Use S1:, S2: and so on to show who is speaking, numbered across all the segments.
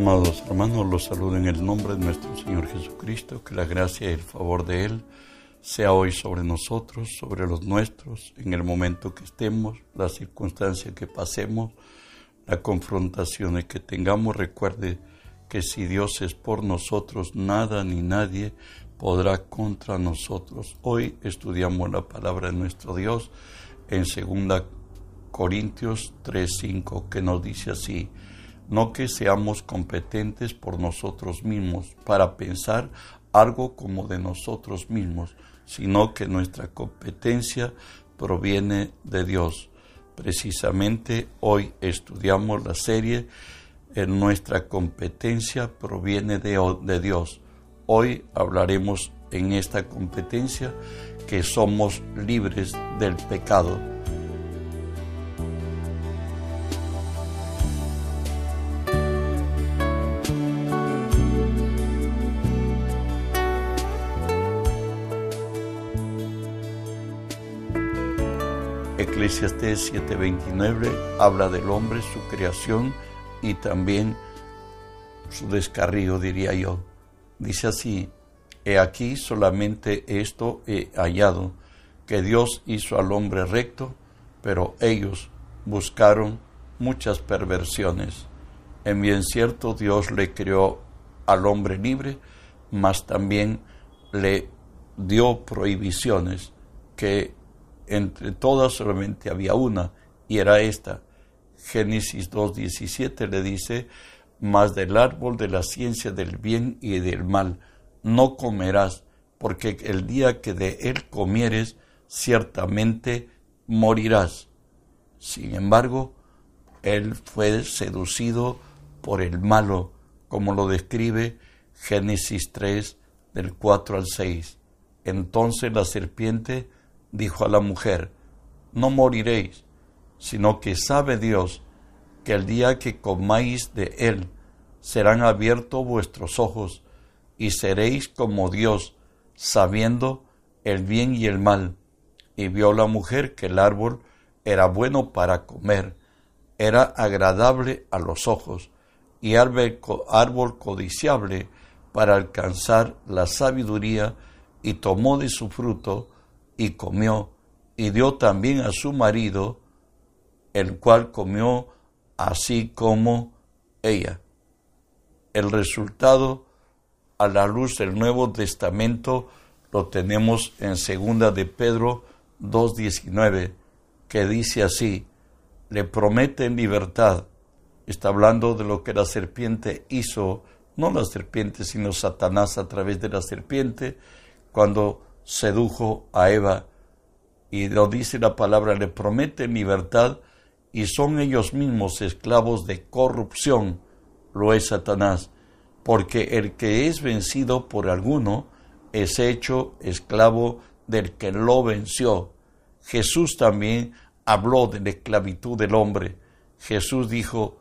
S1: Amados hermanos, los saludo en el nombre de nuestro Señor Jesucristo, que la gracia y el favor de Él sea hoy sobre nosotros, sobre los nuestros, en el momento que estemos, la circunstancia que pasemos, la confrontación que tengamos. Recuerde que si Dios es por nosotros, nada ni nadie podrá contra nosotros. Hoy estudiamos la palabra de nuestro Dios en 2 Corintios 3:5, que nos dice así: no que seamos competentes por nosotros mismos para pensar algo como de nosotros mismos, sino que nuestra competencia proviene de Dios. Precisamente hoy estudiamos la serie en nuestra competencia proviene de, de Dios. Hoy hablaremos en esta competencia que somos libres del pecado Eclesiastés 7:29 habla del hombre, su creación y también su descarrío, diría yo. Dice así, he aquí solamente esto he hallado, que Dios hizo al hombre recto, pero ellos buscaron muchas perversiones. En bien cierto Dios le creó al hombre libre, mas también le dio prohibiciones que entre todas solamente había una, y era esta. Génesis 2.17 le dice, mas del árbol de la ciencia del bien y del mal no comerás, porque el día que de él comieres, ciertamente morirás. Sin embargo, él fue seducido por el malo, como lo describe Génesis 3 del 4 al 6. Entonces la serpiente dijo a la mujer, no moriréis, sino que sabe Dios que el día que comáis de él serán abiertos vuestros ojos y seréis como Dios, sabiendo el bien y el mal. Y vio la mujer que el árbol era bueno para comer, era agradable a los ojos, y árbol codiciable para alcanzar la sabiduría, y tomó de su fruto, y comió, y dio también a su marido, el cual comió así como ella. El resultado a la luz del Nuevo Testamento lo tenemos en segunda de Pedro 2.19, que dice así, le prometen libertad. Está hablando de lo que la serpiente hizo, no la serpiente, sino Satanás a través de la serpiente, cuando sedujo a Eva y lo dice la palabra, le promete libertad y son ellos mismos esclavos de corrupción, lo es Satanás, porque el que es vencido por alguno es hecho esclavo del que lo venció. Jesús también habló de la esclavitud del hombre. Jesús dijo,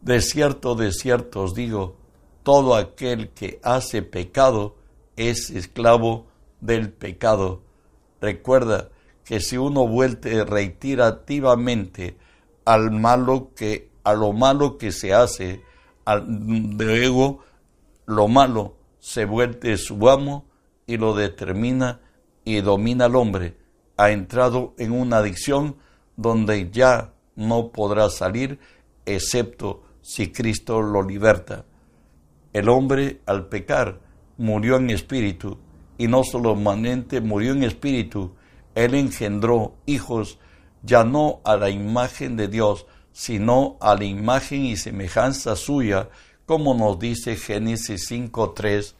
S1: de cierto, de cierto os digo, todo aquel que hace pecado es esclavo del pecado. Recuerda que si uno vuelve reiterativamente al malo que a lo malo que se hace, luego lo malo se vuelve su amo y lo determina y domina al hombre. Ha entrado en una adicción donde ya no podrá salir excepto si Cristo lo liberta. El hombre al pecar murió en espíritu y no solamente murió en espíritu, él engendró hijos ya no a la imagen de Dios, sino a la imagen y semejanza suya, como nos dice Génesis 5.3,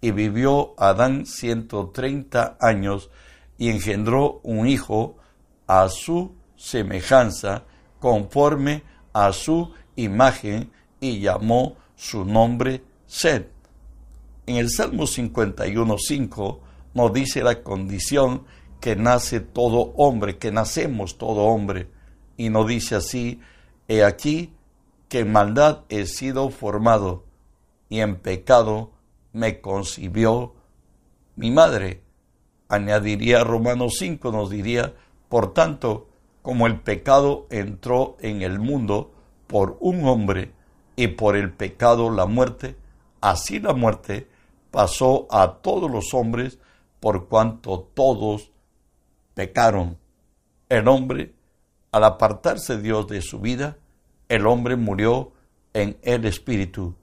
S1: y vivió Adán 130 años y engendró un hijo a su semejanza, conforme a su imagen, y llamó su nombre Sed. En el Salmo 51.5 nos dice la condición que nace todo hombre, que nacemos todo hombre. Y nos dice así, he aquí que en maldad he sido formado y en pecado me concibió mi madre. Añadiría Romanos 5, nos diría, por tanto, como el pecado entró en el mundo por un hombre y por el pecado la muerte, así la muerte pasó a todos los hombres por cuanto todos pecaron. El hombre, al apartarse Dios de su vida, el hombre murió en el espíritu.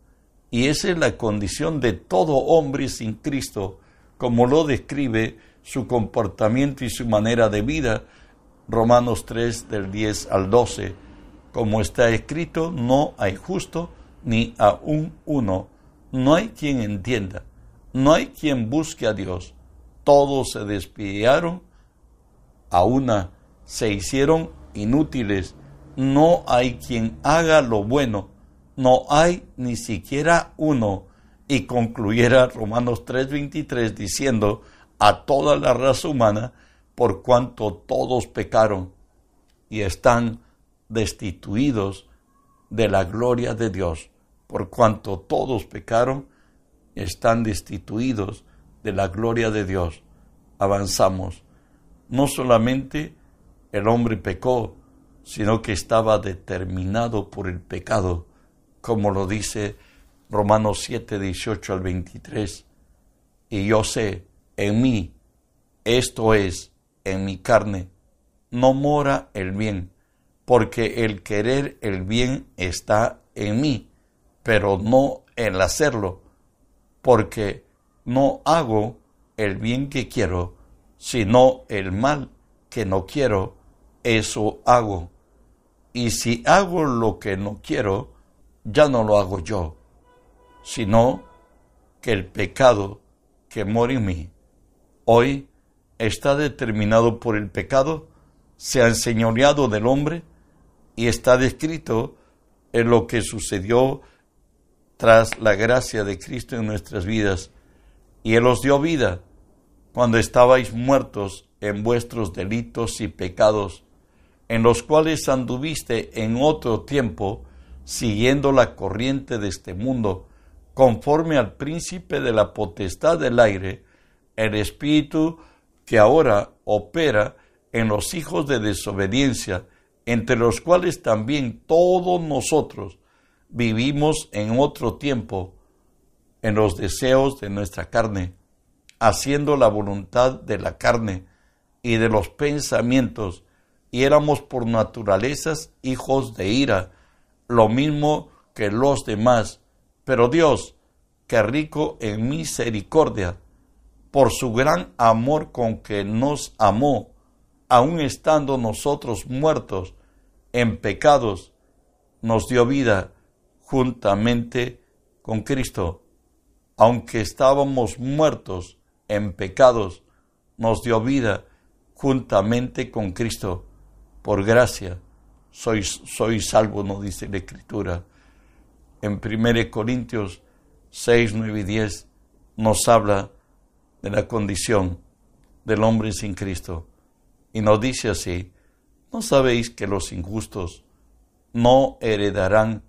S1: Y esa es la condición de todo hombre sin Cristo, como lo describe su comportamiento y su manera de vida. Romanos 3 del 10 al 12. Como está escrito, no hay justo ni aún uno. No hay quien entienda. No hay quien busque a Dios. Todos se despidaron, a una se hicieron inútiles. No hay quien haga lo bueno. No hay ni siquiera uno. Y concluyera Romanos 3:23 diciendo a toda la raza humana, por cuanto todos pecaron y están destituidos de la gloria de Dios, por cuanto todos pecaron están destituidos de la gloria de Dios. Avanzamos. No solamente el hombre pecó, sino que estaba determinado por el pecado, como lo dice Romanos 7, 18 al 23. Y yo sé, en mí, esto es, en mi carne, no mora el bien, porque el querer el bien está en mí, pero no el hacerlo porque no hago el bien que quiero, sino el mal que no quiero, eso hago. Y si hago lo que no quiero, ya no lo hago yo, sino que el pecado que mora en mí, hoy está determinado por el pecado, se ha enseñoreado del hombre y está descrito en lo que sucedió tras la gracia de Cristo en nuestras vidas, y Él os dio vida cuando estabais muertos en vuestros delitos y pecados, en los cuales anduviste en otro tiempo, siguiendo la corriente de este mundo, conforme al príncipe de la potestad del aire, el espíritu que ahora opera en los hijos de desobediencia, entre los cuales también todos nosotros, vivimos en otro tiempo en los deseos de nuestra carne, haciendo la voluntad de la carne y de los pensamientos, y éramos por naturalezas hijos de ira, lo mismo que los demás. Pero Dios, que rico en misericordia, por su gran amor con que nos amó, aun estando nosotros muertos en pecados, nos dio vida juntamente con Cristo. Aunque estábamos muertos en pecados, nos dio vida juntamente con Cristo. Por gracia, sois, soy salvo, nos dice la Escritura. En 1 Corintios 6, 9 y 10 nos habla de la condición del hombre sin Cristo. Y nos dice así, ¿no sabéis que los injustos no heredarán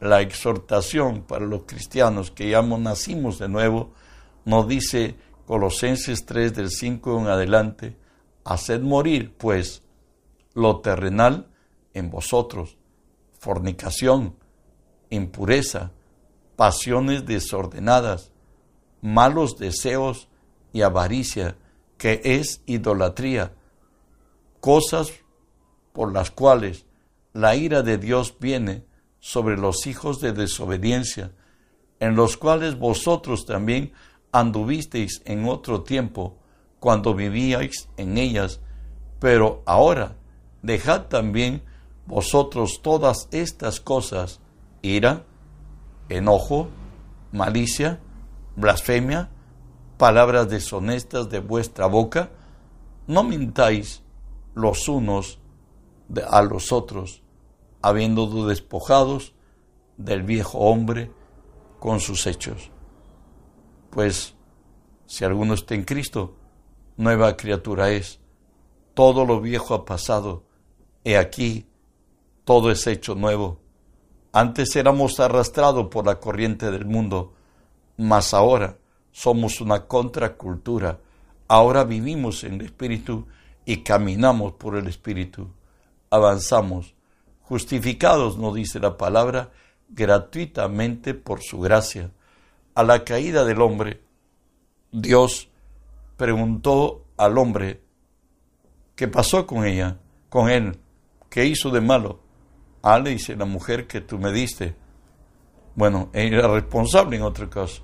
S1: la exhortación para los cristianos que ya nacimos de nuevo, nos dice Colosenses 3 del 5 en adelante, haced morir pues lo terrenal en vosotros, fornicación, impureza, pasiones desordenadas, malos deseos y avaricia, que es idolatría, cosas por las cuales la ira de Dios viene sobre los hijos de desobediencia, en los cuales vosotros también anduvisteis en otro tiempo, cuando vivíais en ellas, pero ahora dejad también vosotros todas estas cosas, ira, enojo, malicia, blasfemia, palabras deshonestas de vuestra boca, no mintáis los unos a los otros, habiendo despojados del viejo hombre con sus hechos. Pues Si alguno está en Cristo, nueva criatura es. Todo lo viejo ha pasado. He aquí, todo es hecho nuevo. Antes éramos arrastrados por la corriente del mundo, mas ahora somos una contracultura. Ahora vivimos en el Espíritu y caminamos por el Espíritu. Avanzamos, justificados, nos dice la palabra, gratuitamente por su gracia. A la caída del hombre, Dios preguntó al hombre, ¿qué pasó con ella? Con él, ¿qué hizo de malo? Ah, le dice la mujer que tú me diste. Bueno, era responsable en otro caso.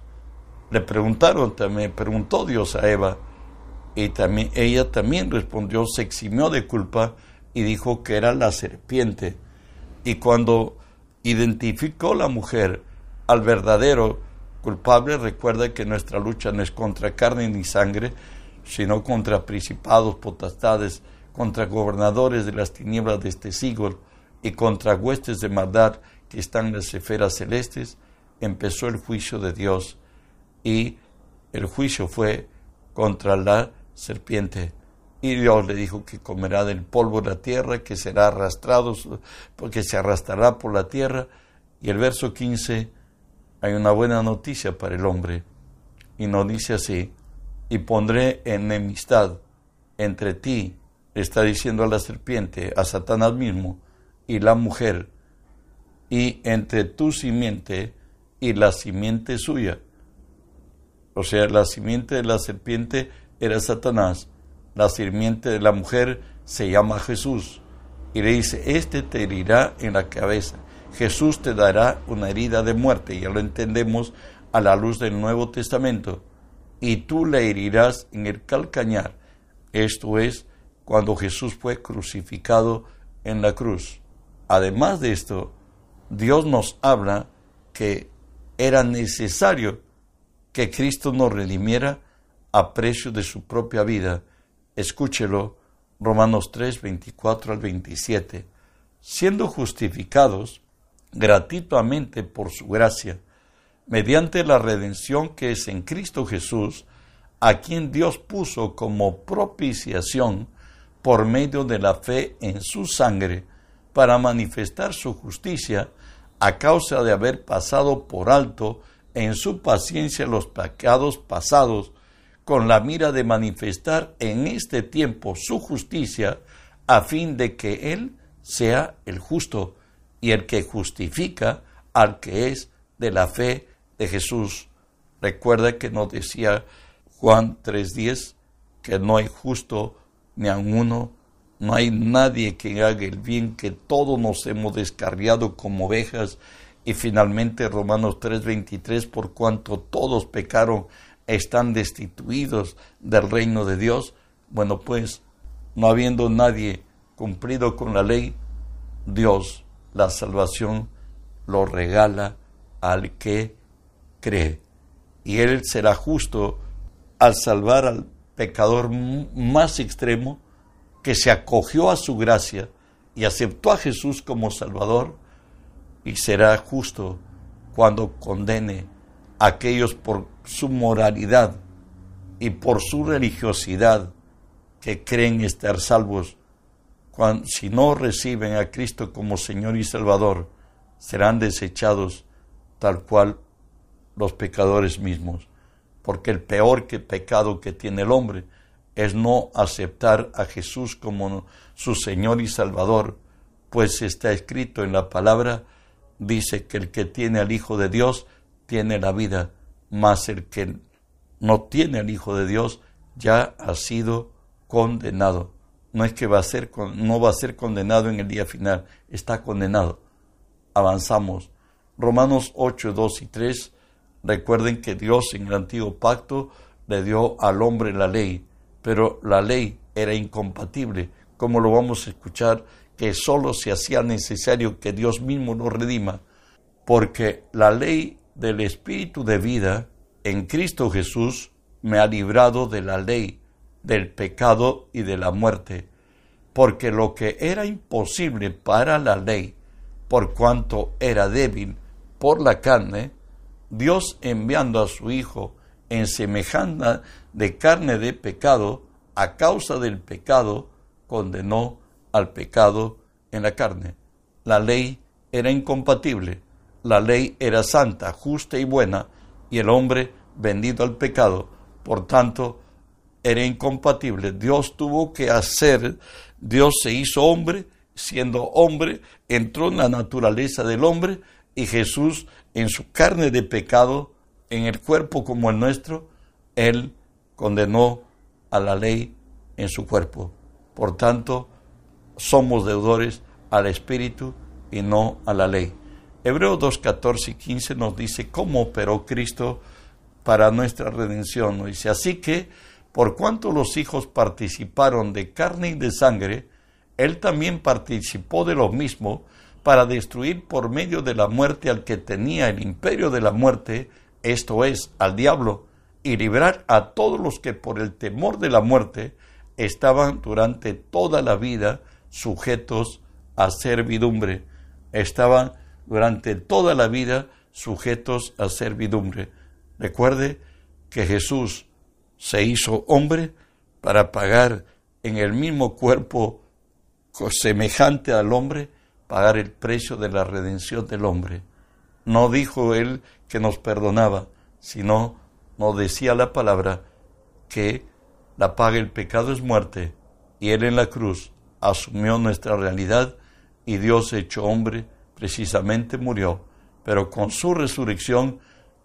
S1: Le preguntaron también, preguntó Dios a Eva, y también, ella también respondió, se eximió de culpa y dijo que era la serpiente. Y cuando identificó la mujer al verdadero culpable, recuerda que nuestra lucha no es contra carne ni sangre, sino contra principados, potestades, contra gobernadores de las tinieblas de este siglo y contra huestes de maldad que están en las esferas celestes, empezó el juicio de Dios y el juicio fue contra la serpiente. Y Dios le dijo que comerá del polvo de la tierra, que será arrastrado, porque se arrastrará por la tierra. Y el verso 15 hay una buena noticia para el hombre. Y nos dice así, y pondré enemistad entre ti, está diciendo a la serpiente, a Satanás mismo, y la mujer, y entre tu simiente y la simiente suya. O sea, la simiente de la serpiente era Satanás, la simiente de la mujer se llama Jesús. Y le dice, este te herirá en la cabeza Jesús te dará una herida de muerte, ya lo entendemos a la luz del Nuevo Testamento, y tú le herirás en el calcañar. Esto es cuando Jesús fue crucificado en la cruz. Además de esto, Dios nos habla que era necesario que Cristo nos redimiera a precio de su propia vida. Escúchelo, Romanos 3, 24 al 27. Siendo justificados gratuitamente por su gracia, mediante la redención que es en Cristo Jesús, a quien Dios puso como propiciación por medio de la fe en su sangre, para manifestar su justicia a causa de haber pasado por alto en su paciencia los pecados pasados, con la mira de manifestar en este tiempo su justicia, a fin de que Él sea el justo y el que justifica al que es de la fe de Jesús. Recuerda que nos decía Juan 3:10 que no hay justo ni a uno, no hay nadie que haga el bien, que todos nos hemos descarriado como ovejas. Y finalmente Romanos 3:23, por cuanto todos pecaron, están destituidos del reino de Dios. Bueno, pues, no habiendo nadie cumplido con la ley, Dios la salvación lo regala al que cree. Y Él será justo al salvar al pecador más extremo que se acogió a su gracia y aceptó a Jesús como Salvador, y será justo cuando condene aquellos por su moralidad y por su religiosidad que creen estar salvos si no reciben a Cristo como Señor y Salvador, serán desechados tal cual los pecadores mismos. Porque el peor que pecado que tiene el hombre es no aceptar a Jesús como su Señor y Salvador, pues está escrito en la palabra, dice que el que tiene al Hijo de Dios tiene la vida, mas el que no tiene al Hijo de Dios ya ha sido condenado no es que va a ser, no va a ser condenado en el día final, está condenado. Avanzamos. Romanos 8, 2 y 3. Recuerden que Dios en el antiguo pacto le dio al hombre la ley, pero la ley era incompatible, como lo vamos a escuchar, que solo se hacía necesario que Dios mismo lo redima, porque la ley del Espíritu de vida en Cristo Jesús me ha librado de la ley del pecado y de la muerte, porque lo que era imposible para la ley, por cuanto era débil por la carne, Dios enviando a su Hijo en semejanza de carne de pecado, a causa del pecado, condenó al pecado en la carne. La ley era incompatible, la ley era santa, justa y buena, y el hombre vendido al pecado, por tanto, era incompatible. Dios tuvo que hacer, Dios se hizo hombre, siendo hombre, entró en la naturaleza del hombre, y Jesús en su carne de pecado, en el cuerpo como el nuestro, Él condenó a la ley en su cuerpo. Por tanto, somos deudores al Espíritu y no a la ley. Hebreos 2, 14 y 15 nos dice cómo operó Cristo para nuestra redención. Nos dice, así que, por cuanto los hijos participaron de carne y de sangre, Él también participó de lo mismo para destruir por medio de la muerte al que tenía el imperio de la muerte, esto es, al diablo, y librar a todos los que por el temor de la muerte estaban durante toda la vida sujetos a servidumbre. Estaban durante toda la vida sujetos a servidumbre. Recuerde que Jesús se hizo hombre para pagar en el mismo cuerpo semejante al hombre, pagar el precio de la redención del hombre. No dijo él que nos perdonaba, sino nos decía la palabra que la paga del pecado es muerte, y él en la cruz asumió nuestra realidad y Dios hecho hombre precisamente murió, pero con su resurrección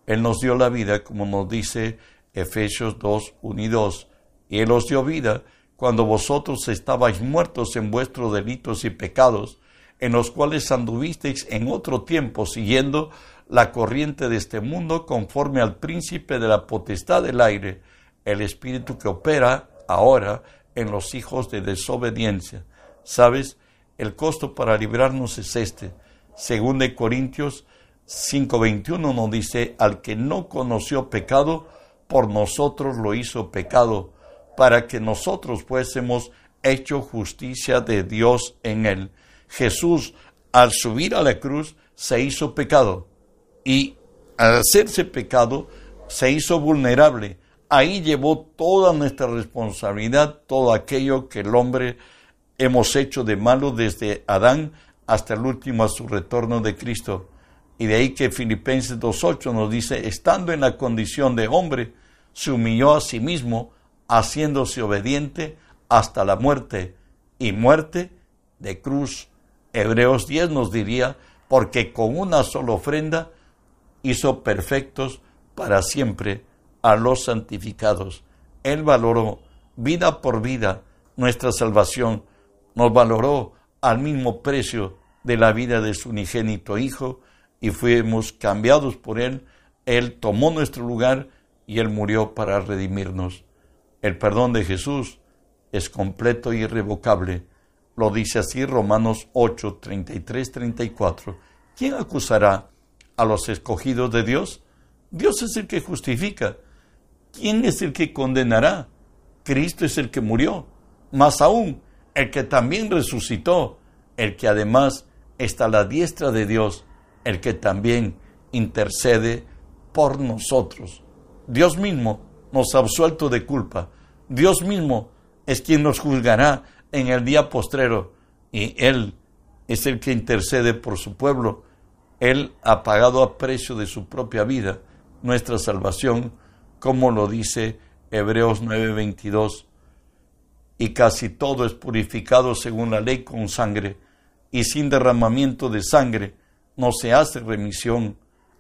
S1: Él nos dio la vida, como nos dice Efesios 2, 1 y 2, y Él os dio vida cuando vosotros estabais muertos en vuestros delitos y pecados, en los cuales anduvisteis en otro tiempo siguiendo la corriente de este mundo conforme al príncipe de la potestad del aire, el espíritu que opera ahora en los hijos de desobediencia. ¿Sabes? El costo para librarnos es este. Según de Corintios 5:21 nos dice, al que no conoció pecado, por nosotros lo hizo pecado, para que nosotros fuésemos hecho justicia de Dios en él. Jesús, al subir a la cruz, se hizo pecado y al hacerse pecado, se hizo vulnerable. Ahí llevó toda nuestra responsabilidad, todo aquello que el hombre hemos hecho de malo desde Adán hasta el último a su retorno de Cristo. Y de ahí que Filipenses 2.8 nos dice, estando en la condición de hombre, se humilló a sí mismo, haciéndose obediente hasta la muerte, y muerte de cruz. Hebreos 10 nos diría, porque con una sola ofrenda hizo perfectos para siempre a los santificados. Él valoró vida por vida nuestra salvación, nos valoró al mismo precio de la vida de su unigénito Hijo y fuimos cambiados por Él. Él tomó nuestro lugar y Él murió para redimirnos. El perdón de Jesús es completo y irrevocable. Lo dice así Romanos 8, 33, 34. ¿Quién acusará a los escogidos de Dios? Dios es el que justifica. ¿Quién es el que condenará? Cristo es el que murió. Más aún, el que también resucitó, el que además está la diestra de Dios, el que también intercede por nosotros. Dios mismo nos ha absuelto de culpa. Dios mismo es quien nos juzgará en el día postrero y Él es el que intercede por su pueblo. Él ha pagado a precio de su propia vida nuestra salvación, como lo dice Hebreos 9:22 y casi todo es purificado según la ley con sangre, y sin derramamiento de sangre no se hace remisión.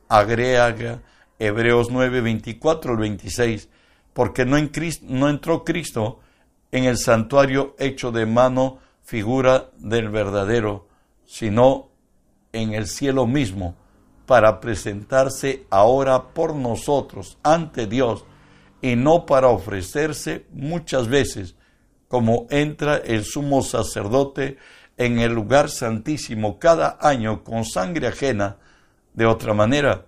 S1: Agrega Hebreos 9, 24 al 26, porque no, en no entró Cristo en el santuario hecho de mano figura del verdadero, sino en el cielo mismo, para presentarse ahora por nosotros ante Dios, y no para ofrecerse muchas veces como entra el sumo sacerdote en el lugar santísimo cada año con sangre ajena, de otra manera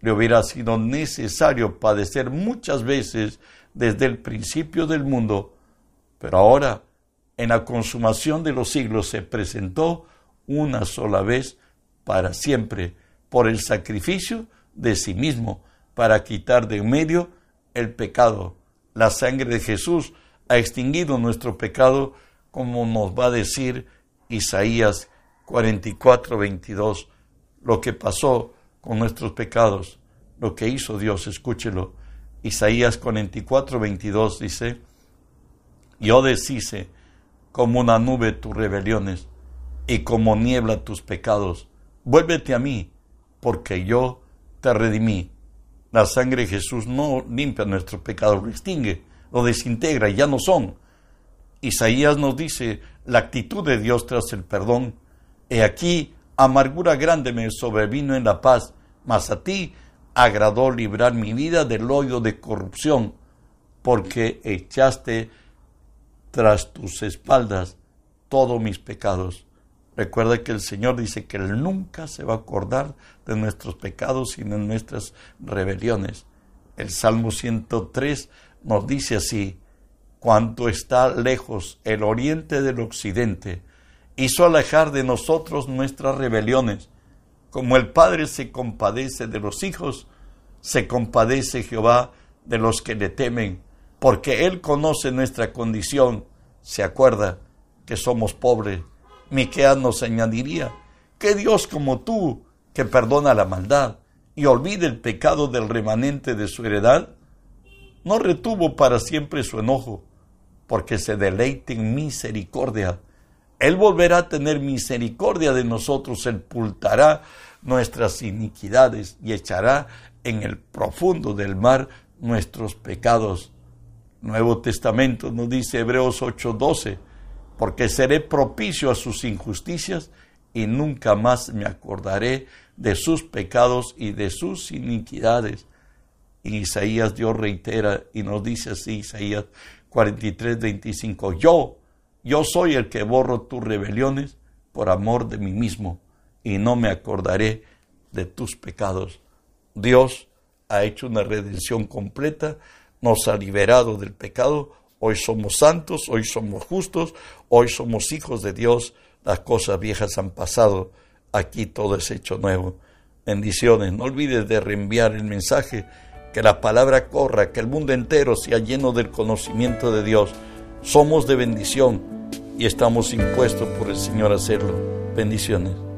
S1: le hubiera sido necesario padecer muchas veces desde el principio del mundo, pero ahora, en la consumación de los siglos, se presentó una sola vez para siempre por el sacrificio de sí mismo, para quitar de en medio el pecado. La sangre de Jesús ha extinguido nuestro pecado, como nos va a decir Isaías 44, 22. Lo que pasó con nuestros pecados, lo que hizo Dios, escúchelo. Isaías 44, 22 dice, yo deshice como una nube tus rebeliones y como niebla tus pecados. Vuélvete a mí, porque yo te redimí. La sangre de Jesús no limpia nuestro pecado, lo extingue, lo desintegra, ya no son. Isaías nos dice la actitud de Dios tras el perdón. He aquí, amargura grande me sobrevino en la paz, mas a ti agradó librar mi vida del hoyo de corrupción, porque echaste tras tus espaldas todos mis pecados. Recuerda que el Señor dice que Él nunca se va a acordar de nuestros pecados y de nuestras rebeliones. El Salmo 103 nos dice así, cuanto está lejos el oriente del occidente, hizo alejar de nosotros nuestras rebeliones. Como el Padre se compadece de los hijos, se compadece Jehová de los que le temen, porque Él conoce nuestra condición, se acuerda que somos pobres. Miqueas nos añadiría, que Dios como tú, que perdona la maldad y olvide el pecado del remanente de su heredad, no retuvo para siempre su enojo, porque se deleite en misericordia. Él volverá a tener misericordia de nosotros, sepultará nuestras iniquidades y echará en el profundo del mar nuestros pecados. Nuevo Testamento nos dice Hebreos 8:12, porque seré propicio a sus injusticias y nunca más me acordaré de sus pecados y de sus iniquidades. Y Isaías Dios reitera y nos dice así, Isaías 43, 25, yo, yo soy el que borro tus rebeliones por amor de mí mismo y no me acordaré de tus pecados. Dios ha hecho una redención completa, nos ha liberado del pecado, hoy somos santos, hoy somos justos, hoy somos hijos de Dios, las cosas viejas han pasado, aquí todo es hecho nuevo. Bendiciones, no olvides de reenviar el mensaje, que la palabra corra, que el mundo entero sea lleno del conocimiento de Dios. Somos de bendición y estamos impuestos por el Señor a hacerlo. Bendiciones.